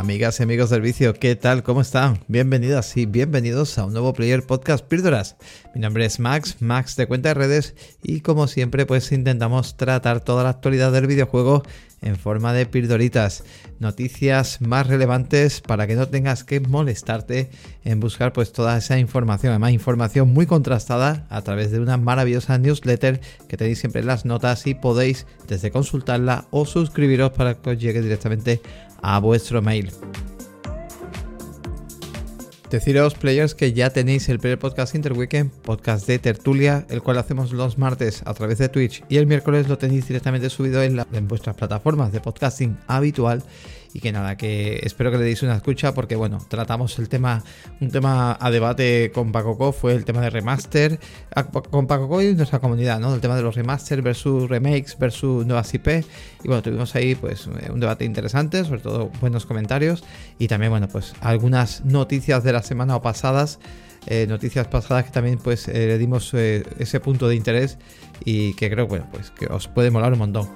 Amigas y amigos del vicio, ¿qué tal? ¿Cómo están? Bienvenidas y bienvenidos a un nuevo Player Podcast Píldoras. Mi nombre es Max, Max de Cuenta de Redes y como siempre pues intentamos tratar toda la actualidad del videojuego en forma de pildoritas, noticias más relevantes para que no tengas que molestarte en buscar pues toda esa información, además información muy contrastada a través de una maravillosa newsletter que tenéis siempre en las notas y podéis desde consultarla o suscribiros para que os llegue directamente a vuestro mail. Deciros, players, que ya tenéis el primer podcast Interweekend, podcast de tertulia, el cual hacemos los martes a través de Twitch y el miércoles lo tenéis directamente subido en, en vuestras plataformas de podcasting habitual y que nada, que espero que le deis una escucha porque bueno, tratamos el tema, un tema a debate con Pacoco, fue el tema de remaster, con Pacoco y nuestra comunidad, ¿no? El tema de los remaster versus remakes versus nuevas IP y bueno, tuvimos ahí pues un debate interesante, sobre todo buenos comentarios. Y también bueno, pues algunas noticias de la semana o pasadas eh, noticias pasadas que también pues eh, le dimos eh, ese punto de interés y que creo bueno pues que os puede molar un montón.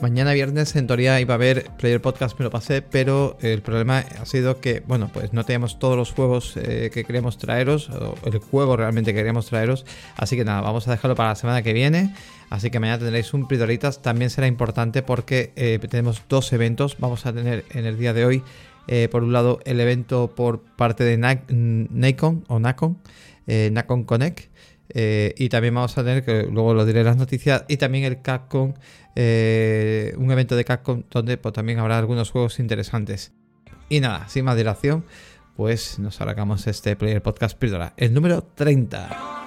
Mañana viernes en teoría iba a haber Player Podcast, me lo pasé, pero el problema ha sido que bueno pues no teníamos todos los juegos que queríamos traeros, o el juego realmente que queríamos traeros, así que nada, vamos a dejarlo para la semana que viene. Así que mañana tendréis un Pridoritas. También será importante porque tenemos dos eventos. Vamos a tener en el día de hoy eh, por un lado, el evento por parte de Nacon o Nacon, eh, Nacon Connect. Eh, y también vamos a tener, que luego lo diré en las noticias, y también el Capcom, un evento de Capcom donde pues, también habrá algunos juegos interesantes. Y nada, sin más dilación, pues nos arrancamos este Player Podcast Píldora, el número 30.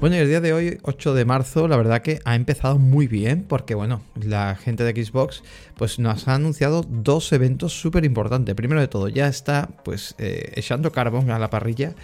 Bueno, y el día de hoy, 8 de marzo, la verdad que ha empezado muy bien porque, bueno, la gente de Xbox pues nos ha anunciado dos eventos súper importantes. Primero de todo, ya está pues eh, echando carbón a la parrilla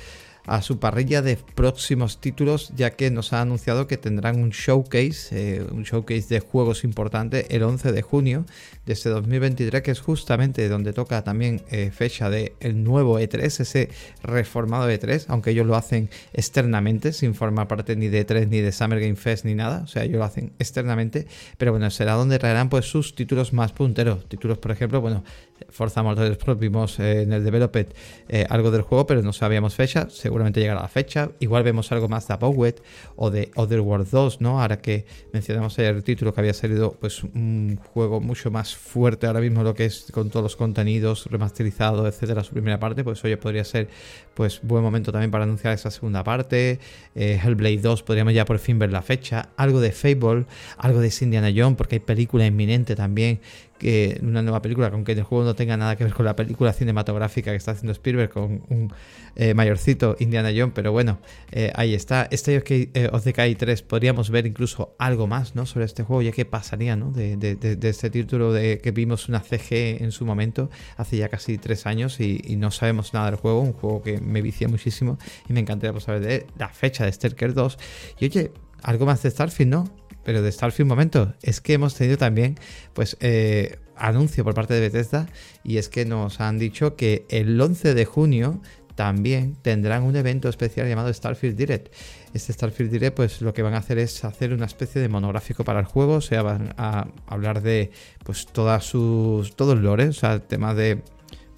a su parrilla de próximos títulos, ya que nos ha anunciado que tendrán un showcase, eh, un showcase de juegos importante el 11 de junio de este 2023, que es justamente donde toca también eh, fecha del el nuevo E3, ese reformado E3, aunque ellos lo hacen externamente, sin formar parte ni de E3 ni de Summer Game Fest ni nada, o sea, ellos lo hacen externamente, pero bueno, será donde traerán pues sus títulos más punteros, títulos por ejemplo, bueno, Forza Motorsport vimos en el Developed eh, algo del juego, pero no sabíamos fecha. Seguramente llegará la fecha. Igual vemos algo más de Abowet o de Otherworld 2, ¿no? Ahora que mencionamos el título que había salido, pues un juego mucho más fuerte ahora mismo, lo que es con todos los contenidos remasterizados, etcétera, su primera parte. Pues hoy podría ser, pues, buen momento también para anunciar esa segunda parte. Eh, Hellblade 2, podríamos ya por fin ver la fecha. Algo de Fable, algo de Indiana Jones, porque hay película inminente también que una nueva película, aunque el juego no tenga nada que ver con la película cinematográfica que está haciendo Spielberg con un eh, mayorcito Indiana Jones, pero bueno, eh, ahí está. Este eh, of the 3 podríamos ver incluso algo más ¿no? sobre este juego, ya que pasaría ¿no? de, de, este título de que vimos una CG en su momento, hace ya casi tres años, y, no sabemos nada del juego, un juego que me vicia muchísimo y me encantaría pues, saber de la fecha de Stalker 2. Y oye, algo más de Starfield, ¿no? Pero de Starfield un momento, es que hemos tenido también, pues, eh, anuncio por parte de Bethesda y es que nos han dicho que el 11 de junio también tendrán un evento especial llamado Starfield Direct. Este Starfield Direct, pues lo que van a hacer es hacer una especie de monográfico para el juego, o sea, van a hablar de pues todas sus todos los lore, o sea, el tema de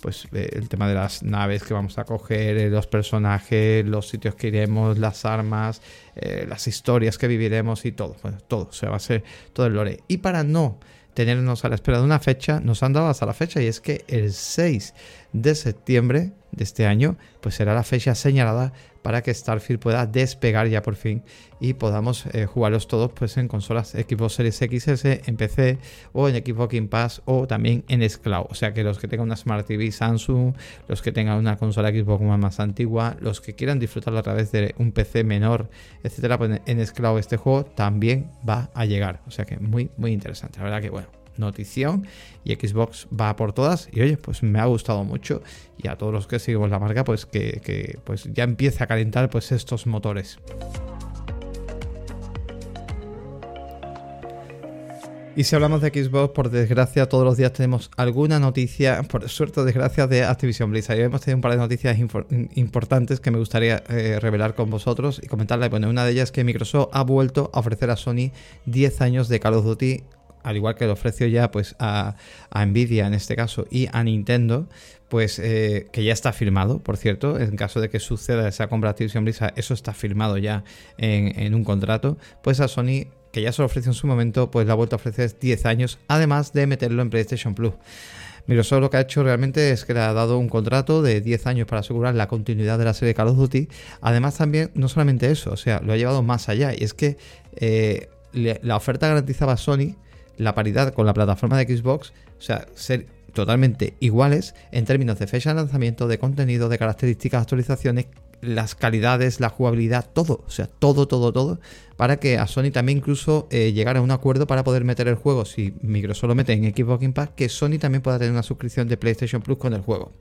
pues eh, el tema de las naves que vamos a coger, eh, los personajes, los sitios que iremos, las armas, eh, las historias que viviremos y todo, bueno, todo, o sea, va a ser todo el lore. Y para no tenernos a la espera de una fecha, nos han dado hasta la fecha y es que el 6 de septiembre de este año, pues será la fecha señalada para que Starfield pueda despegar ya por fin y podamos eh, jugarlos todos pues en consolas Xbox Series XS, en PC o en Xbox Game Pass o también en Scloud. O sea que los que tengan una Smart TV Samsung, los que tengan una consola Xbox más antigua, los que quieran disfrutarlo a través de un PC menor, etcétera, pues en Scloud este juego también va a llegar. O sea que muy, muy interesante. La verdad que bueno notición y Xbox va por todas y oye pues me ha gustado mucho y a todos los que seguimos la marca pues que, pues ya empiece a calentar pues estos motores Y si hablamos de Xbox, por desgracia, todos los días tenemos alguna noticia, por suerte desgracia, de Activision Blizzard. Y hemos tenido un par de noticias importantes que me gustaría eh, revelar con vosotros y comentarles. Bueno, una de ellas es que Microsoft ha vuelto a ofrecer a Sony 10 años de Call of Duty al igual que lo ofreció ya pues a, Nvidia en este caso y a Nintendo, pues eh, que ya está firmado, por cierto, en caso de que suceda esa compra de Activision Blizzard, eso está firmado ya en, en un contrato, pues a Sony que ya se lo ofreció en su momento, pues la ha vuelto a ofrecer 10 años, además de meterlo en PlayStation Plus. Microsoft lo que ha hecho realmente es que le ha dado un contrato de 10 años para asegurar la continuidad de la serie Call of Duty. Además también, no solamente eso, o sea, lo ha llevado más allá. Y es que eh, la oferta garantizaba a Sony la paridad con la plataforma de Xbox, o sea, ser totalmente iguales en términos de fecha de lanzamiento, de contenido, de características, actualizaciones, las calidades, la jugabilidad, todo, o sea, todo, todo, todo, para que a Sony también incluso eh, llegara a un acuerdo para poder meter el juego, si Microsoft lo mete en Xbox Impact, que Sony también pueda tener una suscripción de PlayStation Plus con el juego.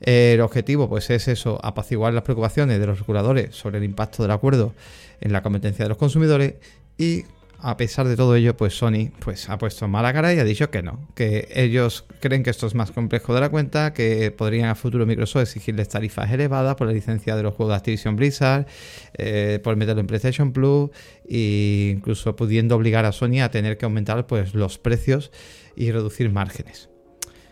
el objetivo pues es eso, apaciguar las preocupaciones de los reguladores sobre el impacto del acuerdo en la competencia de los consumidores y a pesar de todo ello, pues Sony pues, ha puesto mala cara y ha dicho que no, que ellos creen que esto es más complejo de la cuenta, que podrían a futuro Microsoft exigirles tarifas elevadas por la licencia de los juegos de Activision Blizzard, eh, por meterlo en PlayStation Plus e incluso pudiendo obligar a Sony a tener que aumentar pues, los precios y reducir márgenes.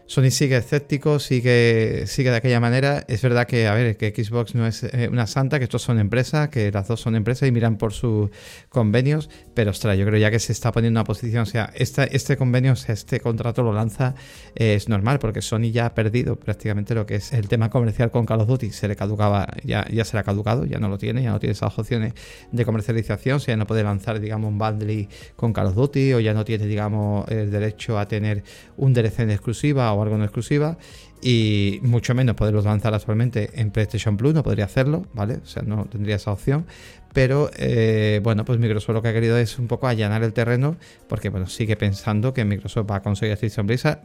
Sony sigue escéptico, sigue, sigue de aquella manera. Es verdad que, a ver, que Xbox no es eh, una santa, que estos son empresas, que las dos son empresas y miran por sus convenios, pero ostras, yo creo ya que se está poniendo una posición, o sea, este convenio, este contrato lo lanza, eh, es normal, porque Sony ya ha perdido prácticamente lo que es el tema comercial con Call of Duty, se le caducaba, ya, ya se le ha caducado, ya no lo tiene, ya no tiene esas opciones de comercialización, o sea, ya no puede lanzar, digamos, un bundle con Call of Duty, o ya no tiene, digamos, el derecho a tener un DLC en exclusiva algo en exclusiva y mucho menos poderlos lanzar actualmente en PlayStation Plus, no podría hacerlo, ¿vale? O sea, no tendría esa opción. Pero eh, bueno, pues Microsoft lo que ha querido es un poco allanar el terreno, porque bueno, sigue pensando que Microsoft va a conseguir Activision Blizzard.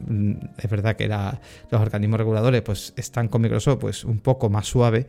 Es verdad que los organismos reguladores pues están con Microsoft pues un poco más suave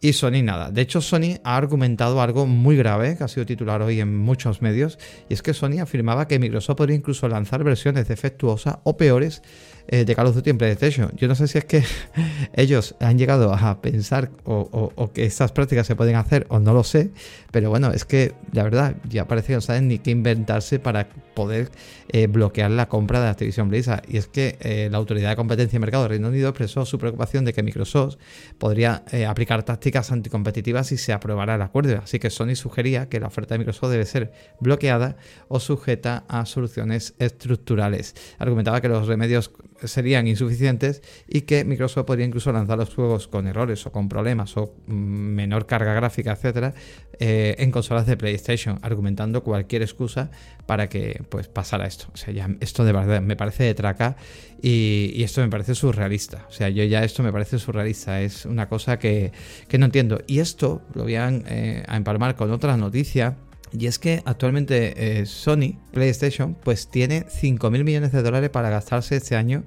y Sony nada. De hecho, Sony ha argumentado algo muy grave, que ha sido titular hoy en muchos medios, y es que Sony afirmaba que Microsoft podría incluso lanzar versiones defectuosas o peores eh, de Call of Duty en PlayStation. Yo no sé si es que ellos han llegado a pensar o, que estas prácticas se pueden hacer o no lo sé, pero bueno, es que la verdad ya parece que no saben ni qué inventarse para poder eh, bloquear la compra de Activision Blizzard. Y es que eh, la Autoridad de Competencia y Mercado de Reino Unido expresó su preocupación de que Microsoft podría aplicar tácticas anticompetitivas si se aprobara el acuerdo. Así que Sony sugería que la oferta de Microsoft debe ser bloqueada o sujeta a soluciones estructurales. Argumentaba que los remedios serían insuficientes y que Microsoft podría incluso lanzar los juegos con errores o con problemas o mm, menor carga gráfica, etcétera, eh, en consolas de PlayStation, argumentando cualquier excusa para que pues pasara esto. O sea, ya esto de verdad me parece de traca y, esto me parece surrealista. O sea, yo ya esto me parece surrealista. Es una cosa que, no entiendo. Y esto lo voy a, eh, a empalmar con otra noticia y es que actualmente eh, Sony PlayStation pues tiene 5.000 millones de dólares para gastarse este año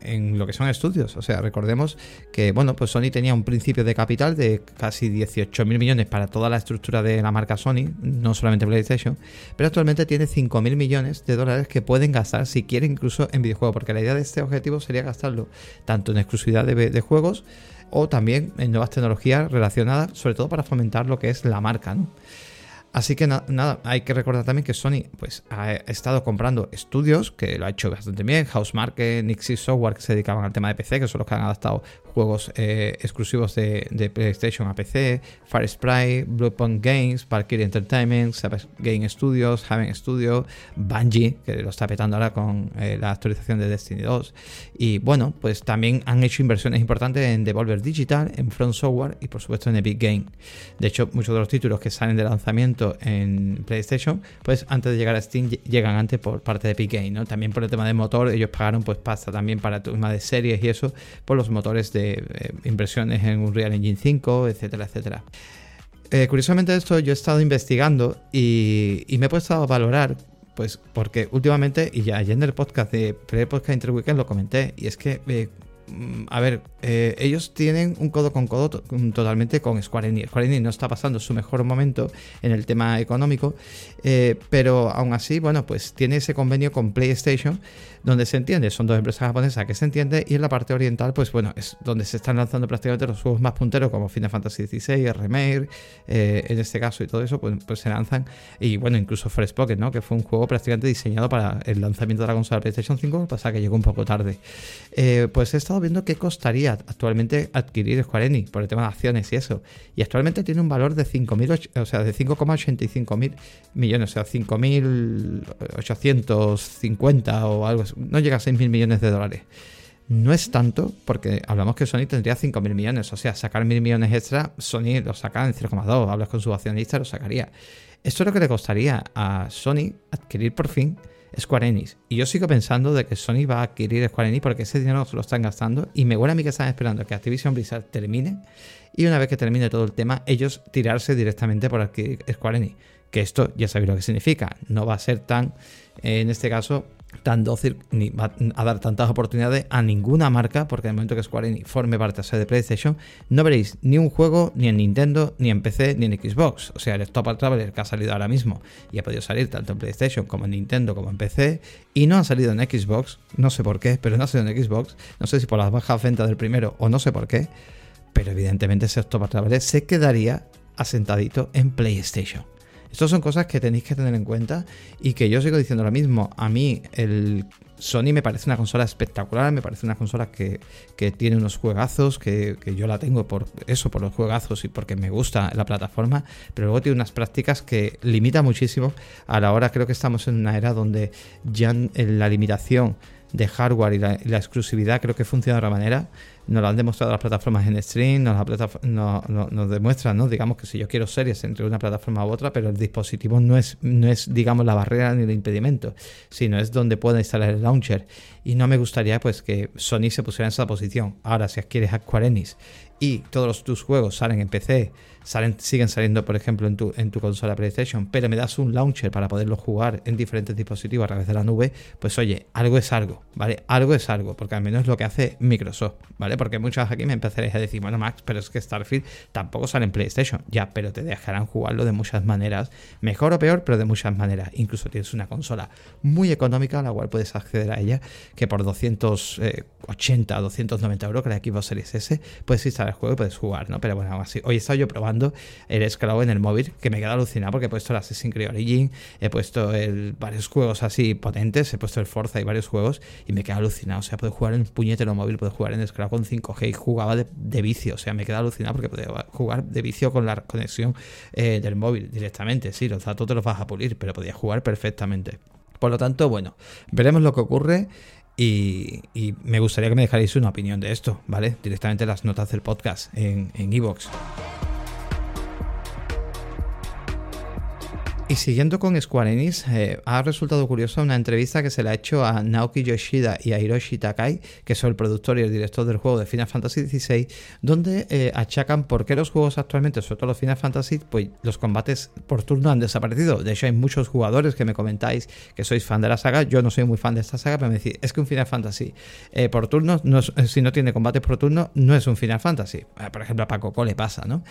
en lo que son estudios. O sea, recordemos que, bueno, pues Sony tenía un principio de capital de casi 18.000 millones para toda la estructura de la marca Sony, no solamente PlayStation, pero actualmente tiene 5.000 millones de dólares que pueden gastar si quieren incluso en videojuegos, porque la idea de este objetivo sería gastarlo tanto en exclusividad de, de juegos o también en nuevas tecnologías relacionadas, sobre todo para fomentar lo que es la marca, ¿no? Así que nada, hay que recordar también que Sony pues, ha estado comprando estudios, que lo ha hecho bastante bien, Housemarque, Nixie Software, que se dedicaban al tema de PC, que son los que han adaptado juegos eh, exclusivos de, PlayStation a PC, Fire Sprite, Bluepoint Games, Valkyrie Entertainment, Game Studios, Haven Studio, Bungie, que lo está petando ahora con eh, la actualización de Destiny 2. Y bueno, pues también han hecho inversiones importantes en Devolver Digital, en Front Software y por supuesto en Epic Game. De hecho, muchos de los títulos que salen de lanzamiento en PlayStation, pues antes de llegar a Steam llegan antes por parte de Epic Game, ¿no? También por el tema de motor, ellos pagaron pues pasta también para el tema de series y eso, por los motores de eh, inversiones en Unreal Engine 5, etcétera, etcétera. Eh, curiosamente esto yo he estado investigando y, me he puesto a valorar, pues porque últimamente, y ya ayer en el podcast de Pre-Podcast Interweekend lo comenté, y es que eh, a ver, eh, ellos tienen un codo con codo mm, totalmente con Square Enix. Square Enix no está pasando su mejor momento en el tema económico, eh, pero aún así, bueno, pues tiene ese convenio con PlayStation donde se entiende, son dos empresas japonesas que se entiende y en la parte oriental, pues bueno, es donde se están lanzando prácticamente los juegos más punteros como Final Fantasy XVI, Remake, eh, en este caso y todo eso, pues, pues, se lanzan y bueno, incluso Fresh Pocket, ¿no? Que fue un juego prácticamente diseñado para el lanzamiento de la consola PlayStation 5, pasa que llegó un poco tarde. Pues he estado viendo qué costaría actualmente adquirir Square Enix por el tema de acciones y eso. Y actualmente tiene un valor de 5.000, o sea, de 5,85 mil millones, o sea, 5.850 o algo. No llega a 6.000 millones de dólares. No es tanto, porque hablamos que Sony tendría 5.000 millones, o sea, sacar 1.000 millones extra, Sony lo saca en 0,2, hablas con su accionista, lo sacaría. Esto es lo que le costaría a Sony adquirir por fin Square Enix. Y yo sigo pensando de que Sony va a adquirir Square Enix porque ese dinero se lo están gastando y me huele a mí que están esperando que Activision Blizzard termine y una vez que termine todo el tema, ellos tirarse directamente por adquirir Square Enix. Que esto ya sabéis lo que significa. No va a ser tan, en este caso, tan dócil ni va a dar tantas oportunidades a ninguna marca, porque en el momento que Square Enix forme parte de PlayStation, no veréis ni un juego ni en Nintendo, ni en PC, ni en Xbox. O sea, el Top Traveler que ha salido ahora mismo y ha podido salir tanto en PlayStation como en Nintendo como en PC, y no ha salido en Xbox, no sé por qué, pero no ha salido en Xbox, no sé si por las bajas ventas del primero o no sé por qué, pero evidentemente ese Top Traveler se quedaría asentadito en PlayStation. Estas son cosas que tenéis que tener en cuenta y que yo sigo diciendo lo mismo. A mí el Sony me parece una consola espectacular, me parece una consola que, tiene unos juegazos, que, yo la tengo por eso, por los juegazos y porque me gusta la plataforma, pero luego tiene unas prácticas que limita muchísimo. A la hora creo que estamos en una era donde ya la limitación de hardware y la, exclusividad creo que funciona de otra manera. Nos lo han demostrado las plataformas en stream, nos, nos demuestran, ¿no? digamos que si yo quiero series entre una plataforma u otra, pero el dispositivo no es, no es, digamos, la barrera ni el impedimento, sino es donde pueda instalar el launcher. Y no me gustaría pues que Sony se pusiera en esa posición. Ahora, si adquieres Aquare Enix y todos tus juegos salen en PC, siguen saliendo, por ejemplo, en tu, en tu consola PlayStation, pero me das un launcher para poderlo jugar en diferentes dispositivos a través de la nube, pues oye, algo es algo, ¿vale? Algo es algo, porque al menos es lo que hace Microsoft, ¿vale? Porque muchos aquí me empezaréis a decir, bueno, Max, pero es que Starfield tampoco sale en PlayStation, ya, pero te dejarán jugarlo de muchas maneras, mejor o peor, pero de muchas maneras. Incluso tienes una consola muy económica a la cual puedes acceder a ella, que por 280, 290 euros, que la Xbox Series S, puedes instalar el juego y puedes jugar, ¿no? Pero bueno, así, hoy he estado yo probando el esclavo en el móvil, que me queda alucinado porque he puesto el Assassin's Creed Origin, he puesto varios juegos así potentes, he puesto el Forza y varios juegos y me queda alucinado. O sea, puedo jugar en puñetero móvil, puedo jugar en esclavo con 5G y jugaba de, vicio. O sea, me queda alucinado porque podía jugar de vicio con la conexión eh, del móvil directamente. Sí, los datos te los vas a pulir, pero podía jugar perfectamente. Por lo tanto, bueno, veremos lo que ocurre. Y, me gustaría que me dejarais una opinión de esto, ¿vale? Directamente las notas del podcast en Evox. Y siguiendo con Square Enix, eh, ha resultado curiosa una entrevista que se le ha hecho a Naoki Yoshida y a Hiroshi Takai, que son el productor y el director del juego de Final Fantasy XVI, donde eh, achacan por qué los juegos actualmente, sobre todo los Final Fantasy, pues los combates por turno han desaparecido. De hecho, hay muchos jugadores que me comentáis que sois fan de la saga. Yo no soy muy fan de esta saga, pero me decís, es que un Final Fantasy eh, por turno, si no tiene combates por turno, no es un Final Fantasy. Por ejemplo, a Paco le pasa, ¿no?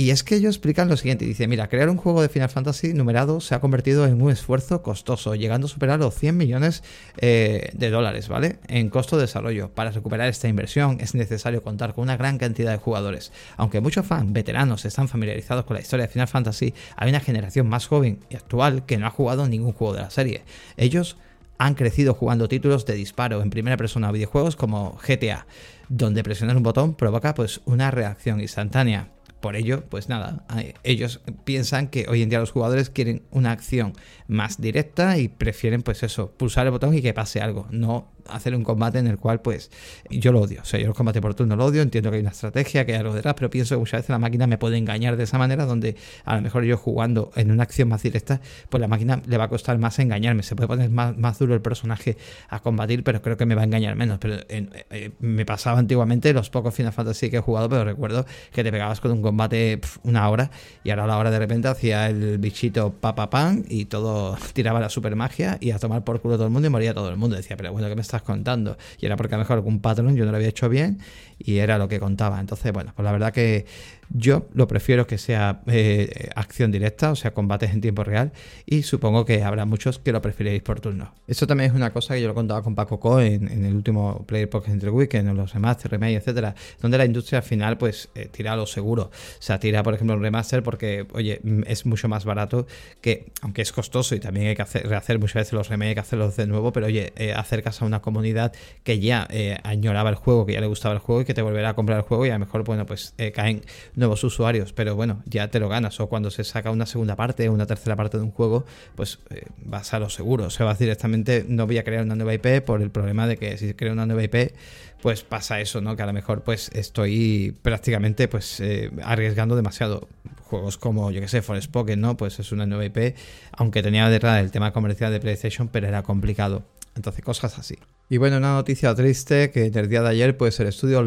Y es que ellos explican lo siguiente, dice, mira, crear un juego de Final Fantasy numerado se ha convertido en un esfuerzo costoso, llegando a superar los 100 millones eh, de dólares, ¿vale? En costo de desarrollo. Para recuperar esta inversión es necesario contar con una gran cantidad de jugadores. Aunque muchos fans veteranos están familiarizados con la historia de Final Fantasy, hay una generación más joven y actual que no ha jugado ningún juego de la serie. Ellos han crecido jugando títulos de disparo en primera persona a videojuegos como GTA, donde presionar un botón provoca pues una reacción instantánea. Por ello, pues nada, ellos piensan que hoy en día los jugadores quieren una acción más directa y prefieren pues eso, pulsar el botón y que pase algo, no hacer un combate en el cual, pues, yo lo odio. O sea, yo los combates por turno lo odio, entiendo que hay una estrategia, que hay algo detrás, pero pienso que muchas veces la máquina me puede engañar de esa manera, donde a lo mejor yo jugando en una acción más directa, pues la máquina le va a costar más engañarme. Se puede poner más, más duro el personaje a combatir, pero creo que me va a engañar menos. Pero eh, me pasaba antiguamente los pocos Final Fantasy que he jugado, pero recuerdo que te pegabas con un combate una hora y ahora a la hora de repente hacía el bichito pa, pa, pan y todo tiraba la super magia y a tomar por culo todo el mundo y moría todo el mundo. Decía, pero bueno, ¿qué me estás contando. Y era porque a lo mejor algún patrón yo no lo había hecho bien y era lo que contaba. Entonces, bueno, pues la verdad que yo lo prefiero que sea eh, acción directa, o sea, combates en tiempo real, y supongo que habrá muchos que lo preferéis por turno. Eso también es una cosa que yo lo contaba con Paco Co en, el último Player Podcast Entre Weekend, en los remaster, remake, etcétera, donde la industria al final, pues, eh, tira lo seguro. O sea, tira, por ejemplo, un remaster porque, oye, mm, es mucho más barato que, aunque es costoso y también hay que hacer, rehacer muchas veces los remakes, hacerlos de nuevo, pero oye, eh, acercas a una comunidad que ya añoraba el juego, que ya le gustaba el juego y que te volverá a comprar el juego y a lo mejor, bueno, pues caen nuevos usuarios, pero bueno, ya te lo ganas. O cuando se saca una segunda parte una tercera parte de un juego, pues eh, vas a lo seguro. O sea, vas directamente, no voy a crear una nueva IP por el problema de que si creo una nueva IP, pues pasa eso, ¿no? Que a lo mejor pues estoy prácticamente pues eh, arriesgando demasiado. Juegos como, yo que sé, Forspoken, ¿no? Pues es una nueva IP, aunque tenía detrás el tema comercial de PlayStation, pero era complicado. Entonces, cosas así. Y bueno, una noticia triste que el día de ayer, pues el estudio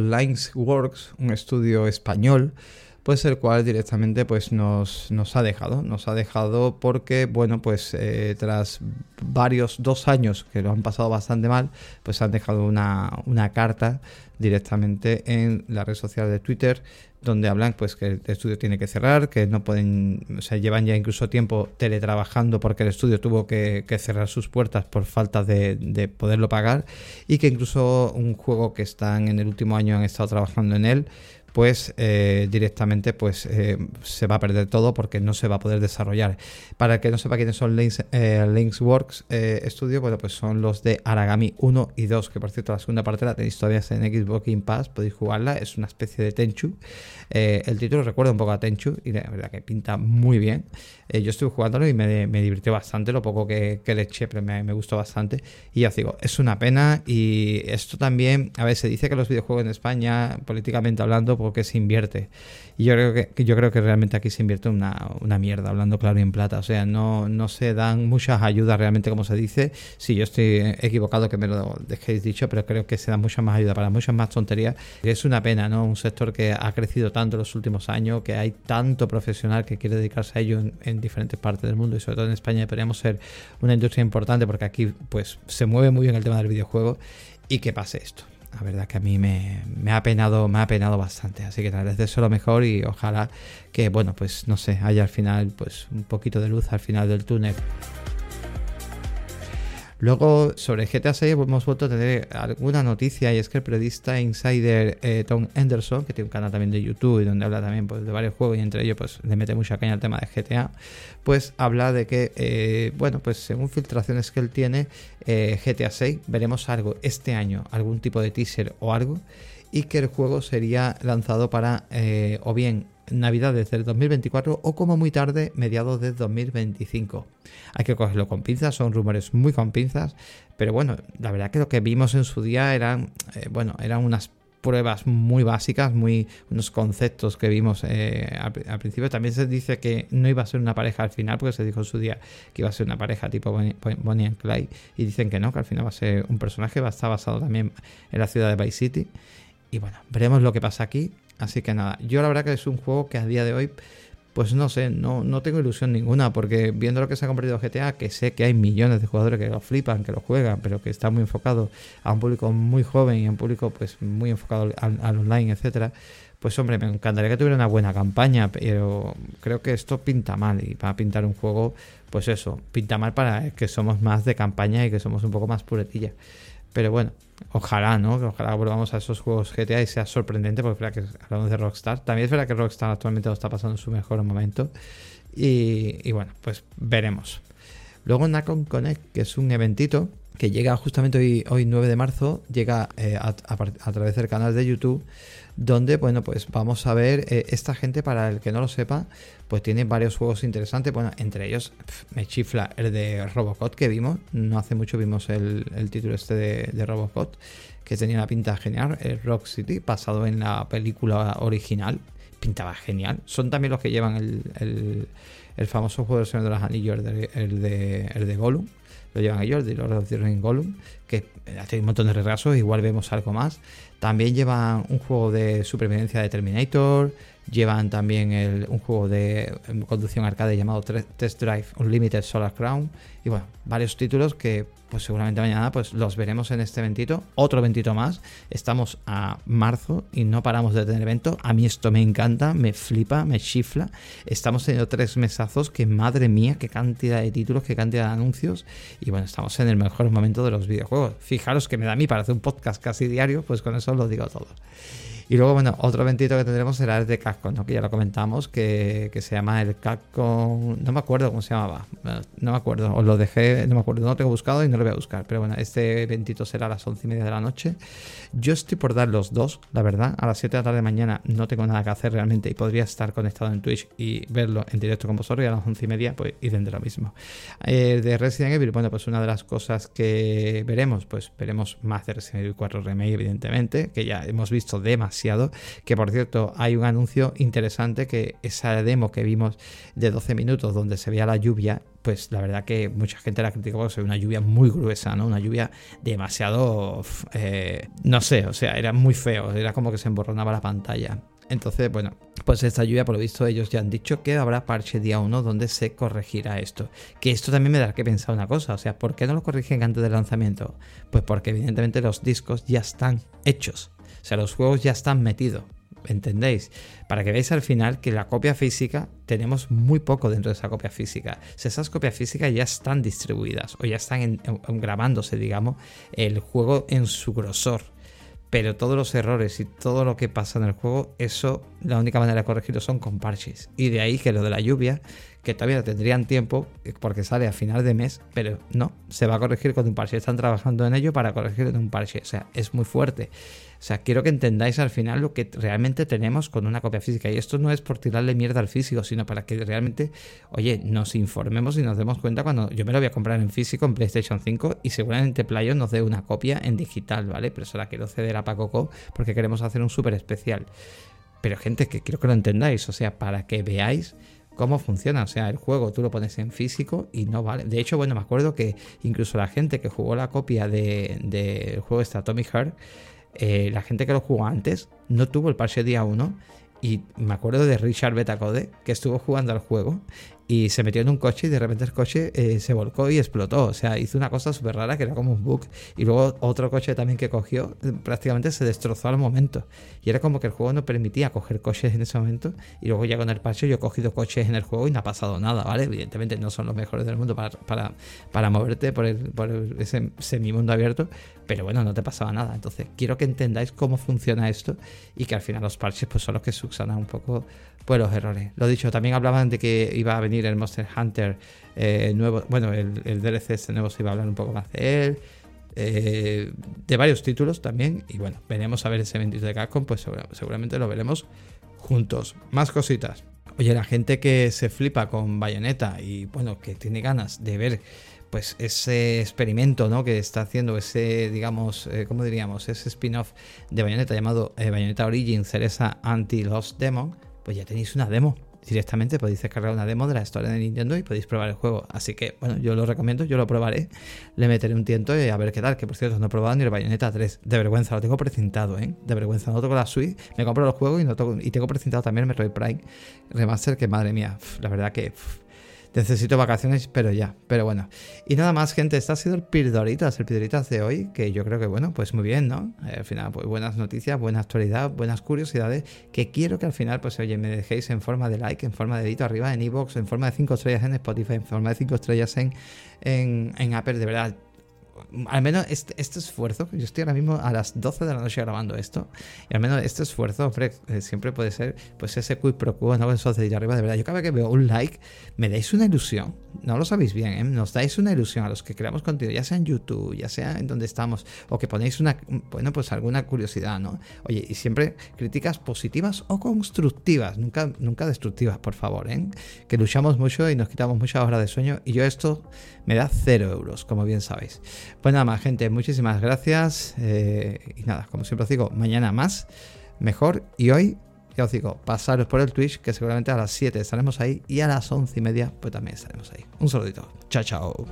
Works, un estudio español, pues el cual directamente pues nos, nos ha dejado, nos ha dejado porque, bueno, pues eh, tras varios, dos años que lo han pasado bastante mal, pues han dejado una, una carta directamente en la red social de Twitter donde hablan pues que el estudio tiene que cerrar, que no pueden, o sea, llevan ya incluso tiempo teletrabajando porque el estudio tuvo que, cerrar sus puertas por falta de, de, poderlo pagar y que incluso un juego que están en el último año han estado trabajando en él, pues eh, directamente pues eh, se va a perder todo porque no se va a poder desarrollar. Para el que no sepa quiénes son Links, eh, Linksworks Studio, bueno, pues son los de Aragami 1 y 2, que por cierto la segunda parte la tenéis todavía en Xbox Game Pass, podéis jugarla, es una especie de Tenchu. el título recuerda un poco a Tenchu y la verdad que pinta muy bien. yo estuve jugándolo y me, me, divirtió bastante, lo poco que, le eché, pero me, me, gustó bastante. Y ya os digo, es una pena y esto también, a ver, se dice que los videojuegos en España, políticamente hablando, que se invierte. Y yo creo que, yo creo que realmente aquí se invierte una, una mierda, hablando claro y en plata. O sea, no, no se dan muchas ayudas realmente, como se dice. Si yo estoy equivocado, que me lo dejéis dicho, pero creo que se dan mucha más ayuda para muchas más tonterías. Es una pena, ¿no? Un sector que ha crecido tanto en los últimos años, que hay tanto profesional que quiere dedicarse a ello en, en diferentes partes del mundo y sobre todo en España deberíamos ser una industria importante porque aquí pues se mueve muy bien el tema del videojuego y que pase esto la verdad que a mí me, ha penado, me ha penado bastante. Así que tal vez eso lo mejor y ojalá que, bueno, pues no sé, haya al final pues un poquito de luz al final del túnel. Luego, sobre GTA 6 hemos vuelto a tener alguna noticia y es que el periodista insider eh, Tom Anderson, que tiene un canal también de YouTube y donde habla también pues, de varios juegos y entre ellos pues le mete mucha caña al tema de GTA, pues habla de que, eh, bueno, pues según filtraciones que él tiene, eh, GTA 6 veremos algo este año, algún tipo de teaser o algo, y que el juego sería lanzado para o bien Navidades del 2024 o como muy tarde mediados de 2025. Hay que cogerlo con pinzas, son rumores muy con pinzas, pero bueno, la verdad que lo que vimos en su día eran, eh, bueno, eran unas pruebas muy básicas, muy unos conceptos que vimos eh, al, principio. También se dice que no iba a ser una pareja al final, porque se dijo en su día que iba a ser una pareja tipo Bonnie, and Clyde, y dicen que no, que al final va a ser un personaje, va a estar basado también en la ciudad de Vice City. Y bueno, veremos lo que pasa aquí. Así que nada, yo la verdad que es un juego que a día de hoy, pues no sé, no, no tengo ilusión ninguna, porque viendo lo que se ha convertido GTA, que sé que hay millones de jugadores que lo flipan, que lo juegan, pero que está muy enfocado a un público muy joven y a un público pues muy enfocado al, online, etcétera, pues hombre, me encantaría que tuviera una buena campaña, pero creo que esto pinta mal y para pintar un juego, pues eso, pinta mal para que somos más de campaña y que somos un poco más puretilla. Pero bueno, ojalá, ¿no? Ojalá volvamos a esos juegos GTA y sea sorprendente, porque es verdad que hablamos de Rockstar. También es verdad que Rockstar actualmente lo está pasando su mejor momento. Y, bueno, pues veremos. Luego Nacon Connect, que es un eventito que llega justamente hoy, hoy 9 de marzo, llega eh, a, través del canal de YouTube, donde, bueno, pues vamos a ver, eh, esta gente, para el que no lo sepa, pues tiene varios juegos interesantes, bueno, entre ellos me chifla el de Robocop que vimos, no hace mucho vimos el, título este de, de, Robocop, que tenía una pinta genial, el Rock City, basado en la película original, pintaba genial, son también los que llevan el, el, famoso juego del Señor de los Anillos, el de, el de, el de Gollum, lo llevan ellos, de Lord of the Rings Gollum, que ha tenido un montón de retrasos, igual vemos algo más. También llevan un juego de supervivencia de Terminator, llevan también un juego de conducción arcade llamado Test Drive Unlimited Solar Crown y bueno, varios títulos que pues seguramente mañana pues los veremos en este eventito, otro eventito más. Estamos a marzo y no paramos de tener evento. A mí esto me encanta, me flipa, me chifla. Estamos teniendo tres mesazos que madre mía, qué cantidad de títulos, qué cantidad de anuncios y bueno, estamos en el mejor momento de los videojuegos. Fijaros que me da a mí para hacer un podcast casi diario, pues con eso lo digo todo. Y luego, bueno, otro eventito que tendremos será el de Capcom, ¿no? que ya lo comentamos, que, se llama el Capcom. No me acuerdo cómo se llamaba. No me acuerdo. Os lo dejé, no me acuerdo. No lo tengo buscado y no lo voy a buscar. Pero bueno, este eventito será a las once y media de la noche. Yo estoy por dar los dos, la verdad. A las 7 de la tarde de mañana no tengo nada que hacer realmente y podría estar conectado en Twitch y verlo en directo con vosotros. Y a las once y media, pues ir de lo mismo. El de Resident Evil, bueno, pues una de las cosas que veremos, pues veremos más de Resident Evil 4 Remake, evidentemente, que ya hemos visto demasiado que por cierto, hay un anuncio interesante que esa demo que vimos de 12 minutos donde se veía la lluvia, pues la verdad que mucha gente la criticó porque una lluvia muy gruesa, ¿no? Una lluvia demasiado, eh, no sé, o sea, era muy feo, era como que se emborronaba la pantalla. Entonces, bueno, pues esta lluvia, por lo visto, ellos ya han dicho que habrá parche día 1 donde se corregirá esto. Que esto también me da que pensar una cosa, o sea, ¿por qué no lo corrigen antes del lanzamiento? Pues porque evidentemente los discos ya están hechos. O sea, los juegos ya están metidos. ¿Entendéis? Para que veáis al final que la copia física tenemos muy poco dentro de esa copia física. Si esas copias físicas ya están distribuidas o ya están grabándose, digamos, el juego en su grosor. Pero todos los errores y todo lo que pasa en el juego, eso la única manera de corregirlo son con parches. Y de ahí que lo de la lluvia, que todavía tendrían tiempo eh, porque sale a final de mes, pero no, se va a corregir con un parche. Están trabajando en ello para corregir con un parche. O sea, es muy fuerte. O sea, quiero que entendáis al final lo que realmente tenemos con una copia física. Y esto no es por tirarle mierda al físico, sino para que realmente, oye, nos informemos y nos demos cuenta cuando yo me lo voy a comprar en físico en PlayStation 5 y seguramente Playo nos dé una copia en digital, ¿vale? Pero eso la quiero ceder a Pacoco porque queremos hacer un súper especial. Pero gente, que quiero que lo entendáis, o sea, para que veáis cómo funciona. O sea, el juego tú lo pones en físico y no vale. De hecho, bueno, me acuerdo que incluso la gente que jugó la copia del de, juego este Atomic Heart eh, la gente que lo jugó antes no tuvo el parche día 1 y me acuerdo de Richard Betacode que estuvo jugando al juego y se metió en un coche y de repente el coche eh, se volcó y explotó. O sea, hizo una cosa súper rara que era como un bug. Y luego otro coche también que cogió eh, prácticamente se destrozó al momento. Y era como que el juego no permitía coger coches en ese momento. Y luego ya con el parche yo he cogido coches en el juego y no ha pasado nada, ¿vale? Evidentemente no son los mejores del mundo para, para, para moverte por, el, por ese semimundo abierto. Pero bueno, no te pasaba nada. Entonces quiero que entendáis cómo funciona esto y que al final los parches pues son los que subsanan un poco pues los errores. Lo dicho, también hablaban de que iba a venir el Monster Hunter eh, nuevo, bueno, el, DLC este nuevo se iba a hablar un poco más de él, eh, de varios títulos también, y bueno, veremos a ver ese evento de Capcom, pues seguramente lo veremos juntos. Más cositas. Oye, la gente que se flipa con Bayonetta y bueno, que tiene ganas de ver pues ese experimento ¿no? que está haciendo, ese, digamos, eh, ¿cómo diríamos? Ese spin-off de Bayonetta llamado Bayonetta Origin Cereza Anti-Lost Demon, pues ya tenéis una demo. Directamente podéis descargar una demo de la historia de Nintendo y podéis probar el juego. Así que, bueno, yo lo recomiendo, yo lo probaré. Le meteré un tiento y a ver qué tal. Que por cierto, no he probado ni el Bayonetta 3. De vergüenza, lo tengo precintado, ¿eh? De vergüenza. No toco la Switch, me compro los juegos y, no toco, y tengo precintado también el Metroid Prime Remaster. Que madre mía, la verdad que necesito vacaciones, pero ya, pero bueno. Y nada más, gente, este ha sido el Pildoritas, el Pildoritas de hoy, que yo creo que, bueno, pues muy bien, ¿no? Eh, al final, pues buenas noticias, buena actualidad, buenas curiosidades, que quiero que al final, pues oye, me dejéis en forma de like, en forma de dedito arriba en iVoox, en forma de 5 estrellas en Spotify, en forma de 5 estrellas en, en, en Apple, de verdad al menos este, este, esfuerzo, yo estoy ahora mismo a las 12 de la noche grabando esto, y al menos este esfuerzo, hombre, eh, siempre puede ser, pues ese quick pro quo, ¿no? Eso de arriba, de verdad. Yo cada vez que veo un like, me dais una ilusión, no lo sabéis bien, ¿eh? Nos dais una ilusión a los que creamos contenido, ya sea en YouTube, ya sea en donde estamos, o que ponéis una, bueno, pues alguna curiosidad, ¿no? Oye, y siempre críticas positivas o constructivas, nunca, nunca destructivas, por favor, ¿eh? Que luchamos mucho y nos quitamos muchas horas de sueño, y yo esto me da cero euros, como bien sabéis. Pues nada más, gente, muchísimas gracias. Eh, y nada, como siempre os digo, mañana más, mejor. Y hoy, ya os digo, pasaros por el Twitch, que seguramente a las 7 estaremos ahí. Y a las 11 y media, pues también estaremos ahí. Un saludito. Chao, chao.